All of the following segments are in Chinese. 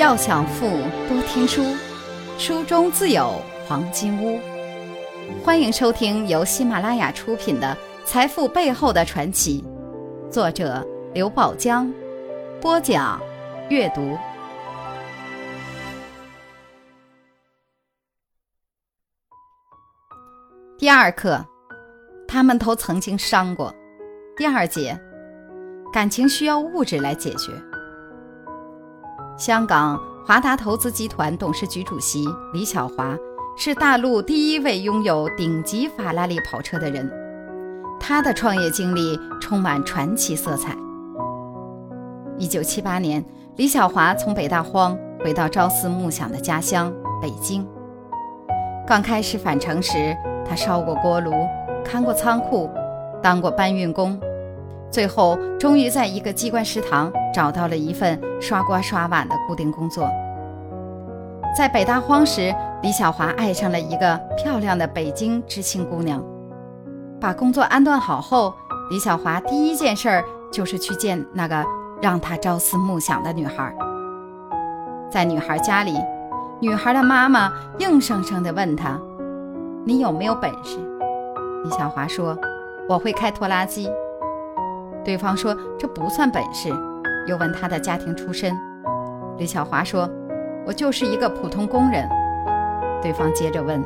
要想富，多听书，书中自有黄金屋。欢迎收听由喜马拉雅出品的《财富背后的传奇》，作者刘宝江，播讲阅读。第二课，他们都曾经伤过。第二节，感情需要物质来解决。香港华达投资集团董事局主席李小华是大陆第一位拥有顶级法拉利跑车的人，他的创业经历充满传奇色彩。一九七八年，李小华从北大荒回到朝思暮想的家乡北京。刚开始返程时，他烧过锅炉，看过仓库，当过搬运工。最后，终于在一个机关食堂找到了一份刷锅刷碗的固定工作。在北大荒时，李小华爱上了一个漂亮的北京知青姑娘。把工作安顿好后，李小华第一件事儿就是去见那个让他朝思暮想的女孩。在女孩家里，女孩的妈妈硬生生地问他：“你有没有本事？”李小华说：“我会开拖拉机。”对方说这不算本事，又问他的家庭出身。李小华说：“我就是一个普通工人。”对方接着问：“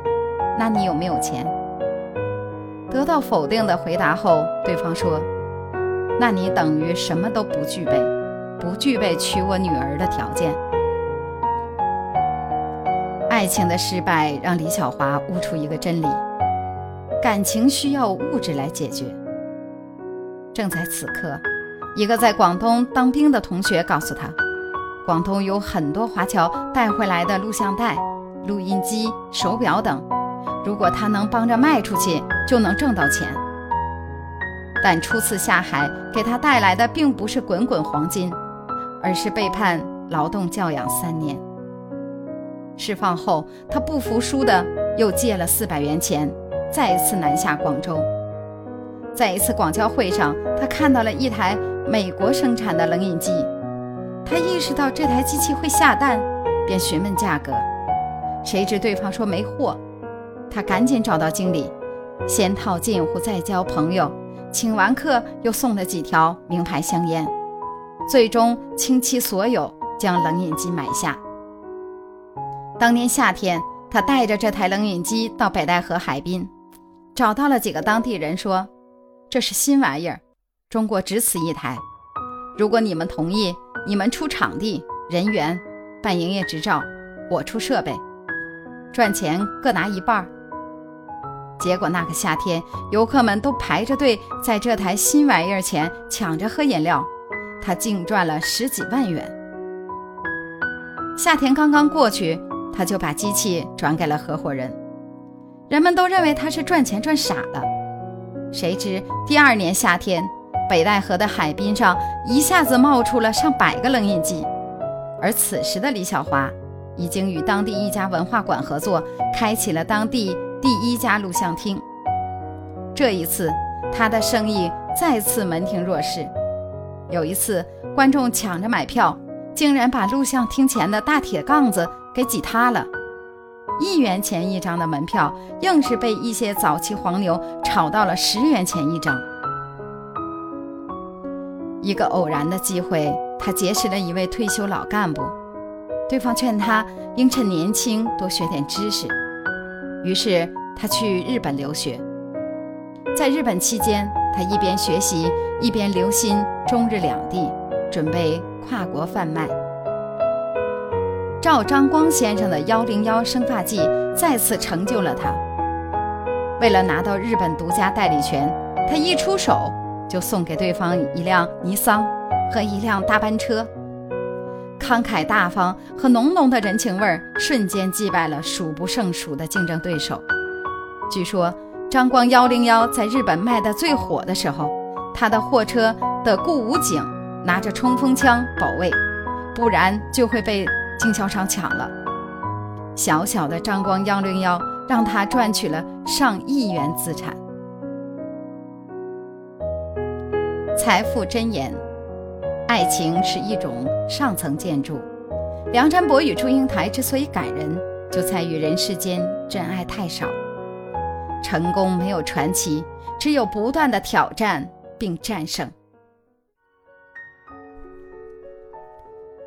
那你有没有钱？”得到否定的回答后，对方说：“那你等于什么都不具备，不具备娶我女儿的条件。”爱情的失败让李小华悟出一个真理：感情需要物质来解决。正在此刻，一个在广东当兵的同学告诉他，广东有很多华侨带回来的录像带、录音机、手表等，如果他能帮着卖出去，就能挣到钱。但初次下海给他带来的并不是滚滚黄金，而是被判劳动教养三年。释放后，他不服输的又借了四百元钱，再次南下广州。在一次广交会上，他看到了一台美国生产的冷饮机，他意识到这台机器会下蛋，便询问价格。谁知对方说没货，他赶紧找到经理，先套近乎，再交朋友，请完客又送了几条名牌香烟，最终倾其所有将冷饮机买下。当年夏天，他带着这台冷饮机到北戴河海滨，找到了几个当地人说。这是新玩意儿，中国只此一台。如果你们同意，你们出场地、人员、办营业执照，我出设备，赚钱各拿一半。结果那个夏天，游客们都排着队在这台新玩意儿前抢着喝饮料，他净赚了十几万元。夏天刚刚过去，他就把机器转给了合伙人，人们都认为他是赚钱赚傻了。谁知第二年夏天，北戴河的海滨上一下子冒出了上百个冷饮机，而此时的李小华已经与当地一家文化馆合作，开启了当地第一家录像厅。这一次，他的生意再次门庭若市。有一次，观众抢着买票，竟然把录像厅前的大铁杠子给挤塌了。一元钱一张的门票，硬是被一些早期黄牛炒到了十元钱一张。一个偶然的机会，他结识了一位退休老干部，对方劝他应趁年轻多学点知识，于是他去日本留学。在日本期间，他一边学习，一边留心中日两地，准备跨国贩卖。赵章光先生的幺零幺生发剂再次成就了他。为了拿到日本独家代理权，他一出手就送给对方一辆尼桑和一辆大班车。慷慨大方和浓浓的人情味儿，瞬间击败了数不胜数的竞争对手。据说张光幺零幺在日本卖的最火的时候，他的货车的顾武警拿着冲锋枪保卫，不然就会被。经销商抢了，小小的张光幺零幺让他赚取了上亿元资产。财富箴言：爱情是一种上层建筑，梁山伯与祝英台之所以感人，就在于人世间真爱太少。成功没有传奇，只有不断的挑战并战胜。